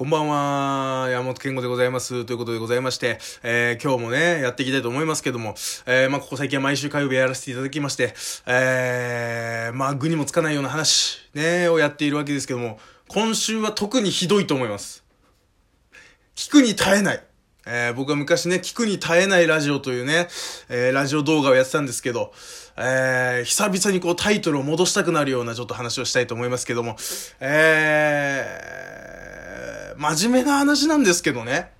こんばんは、山本健吾でございます。ということでございまして、えー、今日もね、やっていきたいと思いますけども、えー、まあ、ここ最近は毎週火曜日やらせていただきまして、えー、まあ、具にもつかないような話、ね、をやっているわけですけども、今週は特にひどいと思います。聞くに耐えない。えー、僕は昔ね、聞くに耐えないラジオというね、えー、ラジオ動画をやってたんですけど、えー、久々にこうタイトルを戻したくなるようなちょっと話をしたいと思いますけども、えー、真面目な話なんですけどね。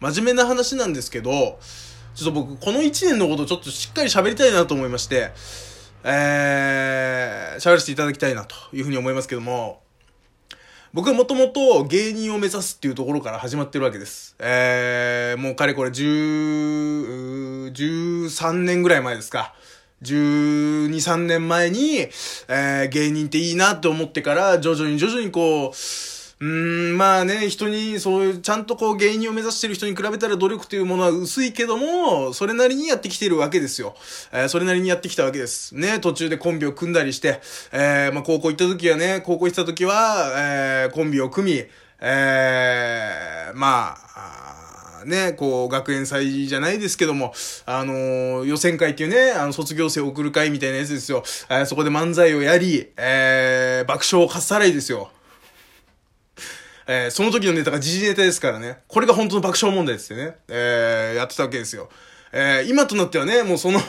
真面目な話なんですけど、ちょっと僕、この1年のことをちょっとしっかり喋りたいなと思いまして、えー、喋らせていただきたいなというふうに思いますけども、僕はもともと芸人を目指すっていうところから始まってるわけです。えー、もうかれこれ10、13年ぐらい前ですか。12、3年前に、えー、芸人っていいなって思ってから、徐々に徐々にこう、うん、まあね、人に、そういう、ちゃんとこう芸人を目指してる人に比べたら努力というものは薄いけども、それなりにやってきてるわけですよ。えー、それなりにやってきたわけです。ね、途中でコンビを組んだりして、えー、まあ高校行った時はね、高校行った時は、えー、コンビを組み、えー、まあ、ね、こう、学園祭じゃないですけども、あのー、予選会っていうね、あの、卒業生を送る会みたいなやつですよ。えー、そこで漫才をやり、えー、爆笑をかっさらいですよ。えー、その時のネタが時事ネタですからね。これが本当の爆笑問題ですよね。えー、やってたわけですよ。えー、今となってはね、もうその、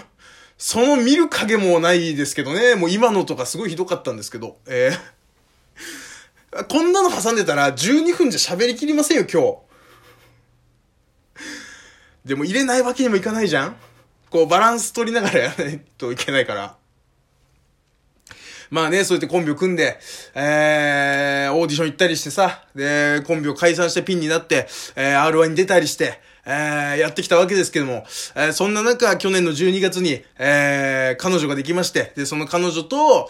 その見る影もないですけどね、もう今のとかすごいひどかったんですけど、えー、こんなの挟んでたら12分じゃ喋りきりませんよ、今日。でも入れないわけにもいかないじゃんこうバランス取りながらやらないといけないから。まあね、そうやってコンビを組んで、えー、オーディション行ったりしてさ、で、コンビを解散してピンになって、えー、R1 に出たりして、えー、やってきたわけですけども、えー、そんな中、去年の12月に、えー、彼女ができまして、で、その彼女と、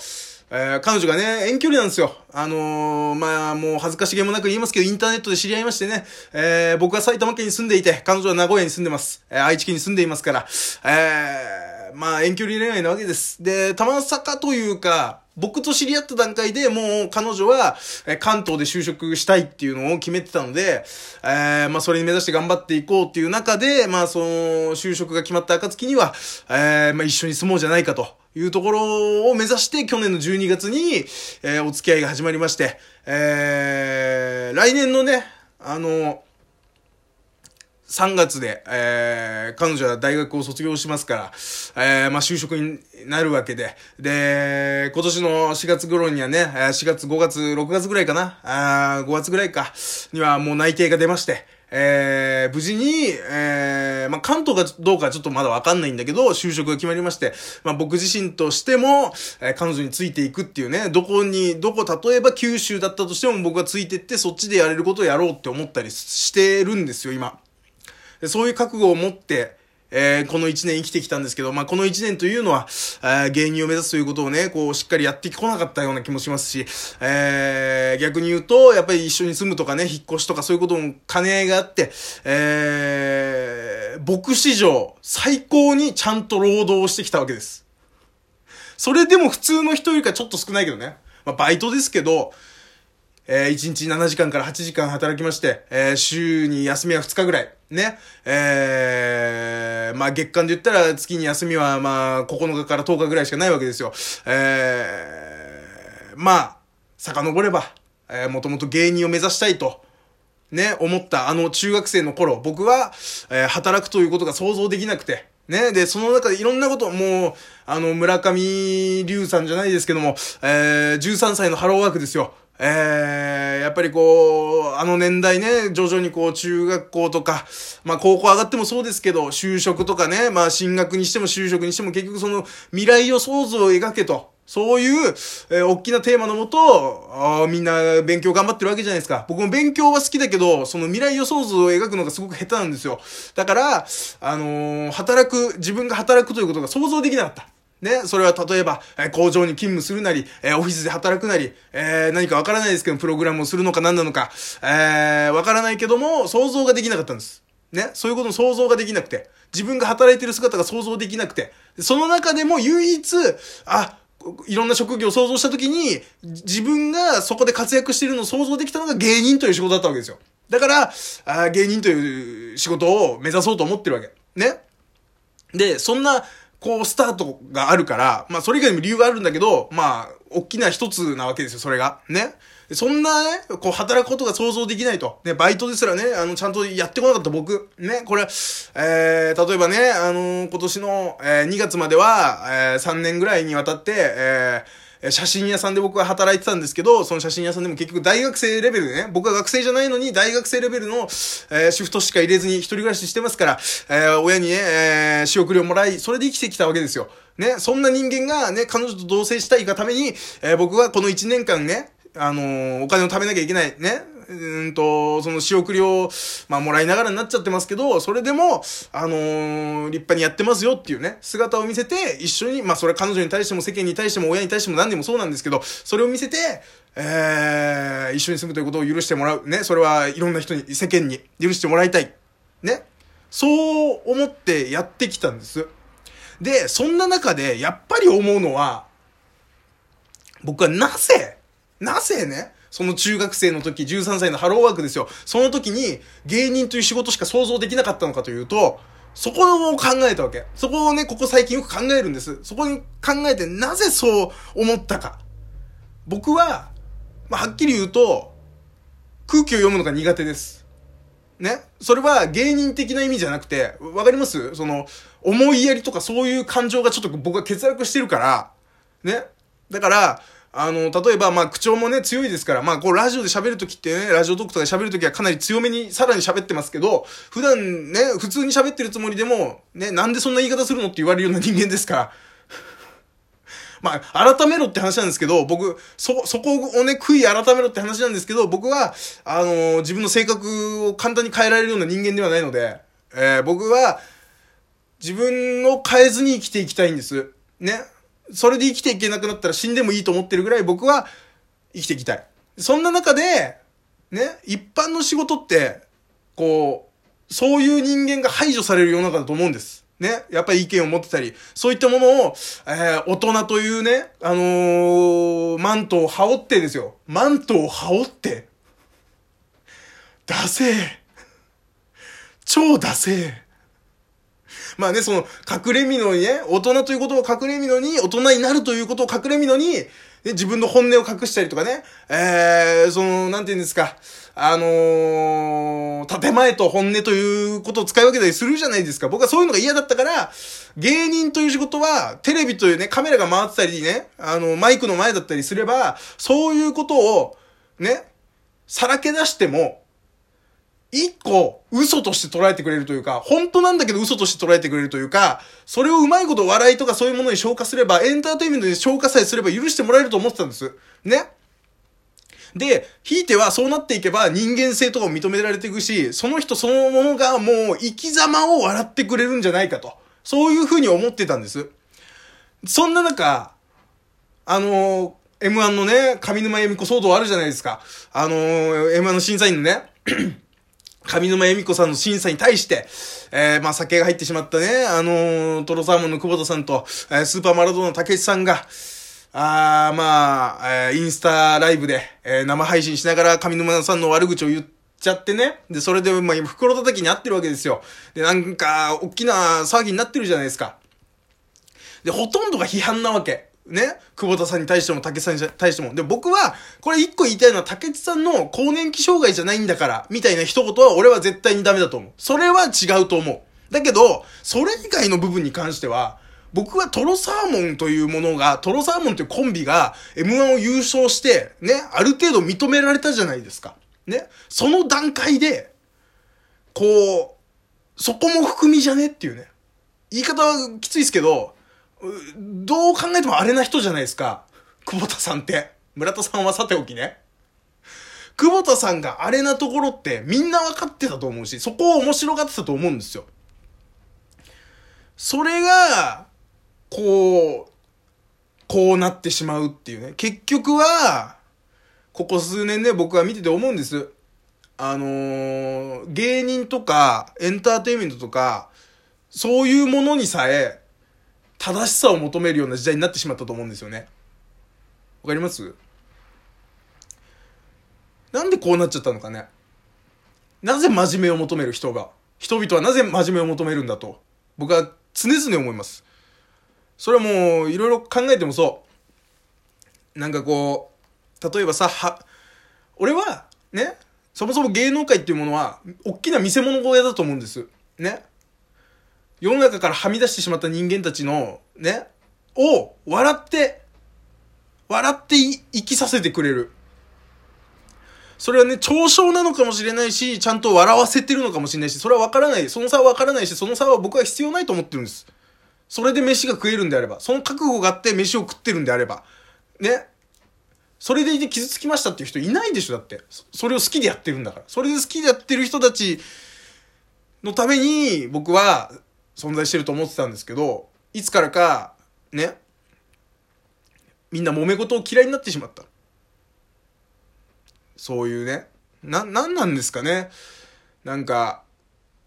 えー、彼女がね、遠距離なんですよ。あのー、まあ、もう恥ずかしげもなく言いますけど、インターネットで知り合いましてね、えー、僕は埼玉県に住んでいて、彼女は名古屋に住んでます。えー、愛知県に住んでいますから、えー、まあ、遠距離恋愛なわけです。で、たまさかというか、僕と知り合った段階でもう彼女は、え関東で就職したいっていうのを決めてたので、えー、まあそれに目指して頑張っていこうっていう中で、まあその就職が決まった暁には、えー、まあ一緒に住もうじゃないかというところを目指して去年の12月に、えー、お付き合いが始まりまして、えー、来年のね、あの、3月で、えー、彼女は大学を卒業しますから、えー、まあ、就職になるわけで、で、今年の4月頃にはね、4月、5月、6月ぐらいかな、あ5月ぐらいか、にはもう内定が出まして、えー、無事に、えー、まあ、関東がどうかちょっとまだわかんないんだけど、就職が決まりまして、まあ、僕自身としても、えー、彼女についていくっていうね、どこに、どこ、例えば九州だったとしても僕がついてって、そっちでやれることをやろうって思ったりしてるんですよ、今。そういう覚悟を持って、えー、この一年生きてきたんですけど、まあ、この一年というのは、えー、芸人を目指すということをね、こう、しっかりやってこなかったような気もしますし、えー、逆に言うと、やっぱり一緒に住むとかね、引っ越しとかそういうことも兼ね合いがあって、えー、僕史上最高にちゃんと労働をしてきたわけです。それでも普通の人よりかちょっと少ないけどね。まあ、バイトですけど、えー、1日7時間から8時間働きまして、えー、週に休みは2日ぐらい。ね。えー、まあ月間で言ったら月に休みはまあ9日から10日ぐらいしかないわけですよ。えー、まあ、遡れば、えー、もともと芸人を目指したいと、ね、思ったあの中学生の頃、僕は、えー、働くということが想像できなくて、ね。で、その中でいろんなこと、もう、あの、村上龍さんじゃないですけども、えー、13歳のハローワークですよ。えー、やっぱりこう、あの年代ね、徐々にこう、中学校とか、まあ高校上がってもそうですけど、就職とかね、まあ進学にしても就職にしても結局その未来予想図を描けと。そういう、えー、大きなテーマのもと、みんな勉強頑張ってるわけじゃないですか。僕も勉強は好きだけど、その未来予想図を描くのがすごく下手なんですよ。だから、あのー、働く、自分が働くということが想像できなかった。ね、それは例えば、え工場に勤務するなり、えオフィスで働くなり、えー、何かわからないですけど、プログラムをするのか何なのか、えー、わからないけども、想像ができなかったんです。ね、そういうことの想像ができなくて、自分が働いてる姿が想像できなくて、その中でも唯一、あ、いろんな職業を想像したときに、自分がそこで活躍しているのを想像できたのが芸人という仕事だったわけですよ。だから、あ芸人という仕事を目指そうと思ってるわけ。ね。で、そんな、こう、スタートがあるから、まあ、それ以外にも理由があるんだけど、まあ、大きな一つなわけですよ、それが。ね。そんなね、こう、働くことが想像できないと。ね、バイトですらね、あの、ちゃんとやってこなかった僕。ね、これ、えー、例えばね、あのー、今年の、えー、2月までは、えー、3年ぐらいにわたって、えー、写真屋さんで僕は働いてたんですけど、その写真屋さんでも結局大学生レベルでね、僕は学生じゃないのに大学生レベルの、えー、シフトしか入れずに一人暮らししてますから、えー、親にね、えー、仕送りをもらい、それで生きてきたわけですよ。ね、そんな人間がね、彼女と同棲したいがために、えー、僕はこの1年間ね、あのー、お金を貯めなきゃいけない、ね、うんと、その仕送りを、まあ、もらいながらになっちゃってますけど、それでも、あのー、立派にやってますよっていうね、姿を見せて、一緒に、まあ、それは彼女に対しても世間に対しても親に対しても何でもそうなんですけど、それを見せて、えー、一緒に住むということを許してもらう。ね、それはいろんな人に、世間に許してもらいたい。ね。そう思ってやってきたんです。で、そんな中で、やっぱり思うのは、僕はなぜ、なぜね、その中学生の時、13歳のハローワークですよ。その時に芸人という仕事しか想像できなかったのかというと、そこを考えたわけ。そこをね、ここ最近よく考えるんです。そこに考えてなぜそう思ったか。僕は、まあ、はっきり言うと、空気を読むのが苦手です。ね？それは芸人的な意味じゃなくて、わかります？その、思いやりとかそういう感情がちょっと僕は欠落してるから、ね？だから、あの、例えば、まあ、口調もね、強いですから、まあ、こう、ラジオで喋るときってね、ラジオトークとかで喋るときはかなり強めに、さらに喋ってますけど、普段ね、普通に喋ってるつもりでも、ね、なんでそんな言い方するのって言われるような人間ですから。まあ、改めろって話なんですけど、僕、そ、そこをね、悔い改めろって話なんですけど、僕は、あのー、自分の性格を簡単に変えられるような人間ではないので、えー、僕は、自分を変えずに生きていきたいんです。ね。それで生きていけなくなったら死んでもいいと思ってるぐらい僕は生きていきたい。そんな中で、ね、一般の仕事って、こう、そういう人間が排除される世の中だと思うんです。ね。やっぱり意見を持ってたり、そういったものを、えー、大人というね、あのー、マントを羽織ってですよ。マントを羽織って。ダセー。超ダセー。まあね、その、隠れみのにね、大人ということを隠れみのに、大人になるということを隠れみのに、ね、自分の本音を隠したりとかね、えー、その、なんて言うんですか、あのー、建前と本音ということを使い分けたりするじゃないですか。僕はそういうのが嫌だったから、芸人という仕事は、テレビというね、カメラが回ってたりね、あの、マイクの前だったりすれば、そういうことを、ね、さらけ出しても、一個嘘として捉えてくれるというか、本当なんだけど嘘として捉えてくれるというか、それをうまいこと笑いとかそういうものに消化すれば、エンターテインメントに消化さえすれば許してもらえると思ってたんです。ね？で、ひいてはそうなっていけば人間性とかも認められていくし、その人そのものがもう生き様を笑ってくれるんじゃないかと。そういうふうに思ってたんです。そんな中、あのー、M1 のね、上沼恵美子騒動あるじゃないですか。あのー、M1 の審査員のね、上沼恵美子さんの審査に対して、えー、まあ、酒が入ってしまったね、あのー、トロサーモンの久保田さんと、えー、スーパーマラドーナの竹内さんが、あー、まあ、えー、インスタライブで、えー、生配信しながら上沼さんの悪口を言って、ちゃってね。で、それで、まあ、今、袋叩きに合ってるわけですよ。で、なんか、大きな騒ぎになってるじゃないですか。で、ほとんどが批判なわけ。ね、久保田さんに対しても、竹さんに対しても。で、僕は、これ一個言いたいのは、竹内さんの更年期障害じゃないんだから、みたいな一言は俺は絶対にダメだと思う。それは違うと思う。だけど、それ以外の部分に関しては、僕はトロサーモンというものが、トロサーモンというコンビが M1 を優勝して、ね、ある程度認められたじゃないですか。ね。その段階で、こう、そこも含みじゃねっていうね。言い方はきついですけど、どう考えてもあれな人じゃないですか。久保田さんって。村田さんはさておきね。久保田さんがあれなところってみんな分かってたと思うし、そこを面白がってたと思うんですよ。それが、こう、こうなってしまうっていうね。結局は、ここ数年ね、僕は見てて思うんです。あのー、芸人とか、エンターテインメントとか、そういうものにさえ、正しさを求めるような時代になってしまったと思うんですよね。わかります？なんでこうなっちゃったのかねなぜ真面目を求める人が、人々はなぜ真面目を求めるんだと、僕は常々思います。それはもう、いろいろ考えてもそう。なんかこう、例えばさ、は、俺は、ね、そもそも芸能界っていうものは、大きな見せ物小屋だと思うんです。ね？世の中からはみ出してしまった人間たちの、ね、を、笑って、笑って生きさせてくれる。それはね、嘲笑なのかもしれないし、ちゃんと笑わせてるのかもしれないし、それはわからない。その差はわからないし、その差は僕は必要ないと思ってるんです。それで飯が食えるんであれば、その覚悟があって飯を食ってるんであれば、ね。それでいて傷つきましたっていう人いないでしょ、だって。それを好きでやってるんだから。それで好きでやってる人たちのために、僕は存在してると思ってたんですけど、いつからか、ね。みんな揉め事を嫌いになってしまった。そういうね。な、なんなんですかね。なんか、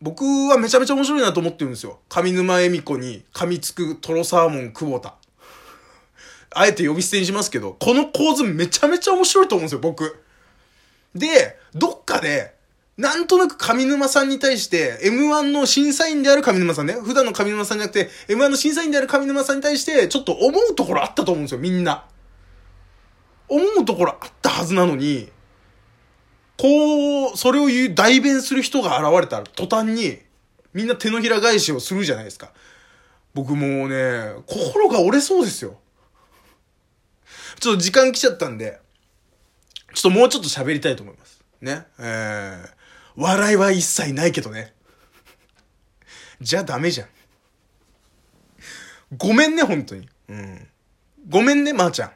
僕はめちゃめちゃ面白いなと思ってるんですよ。上沼恵美子に噛みつくトロサーモン久保田。あえて呼び捨てにしますけど、この構図めちゃめちゃ面白いと思うんですよ、僕。で、どっかで、なんとなく上沼さんに対して、M1 の審査員である上沼さんね、普段の上沼さんじゃなくて、M1 の審査員である上沼さんに対して、ちょっと思うところあったと思うんですよ、みんな。思うところあったはずなのに、こう、それを言う、代弁する人が現れたら、途端に、みんな手のひら返しをするじゃないですか。僕もうね、心が折れそうですよ。ちょっと時間来ちゃったんで、ちょっともうちょっと喋りたいと思います。ね。えー、笑いは一切ないけどね。じゃあダメじゃん。ごめんね、本当に。うん。ごめんね、まー、あ、ちゃん。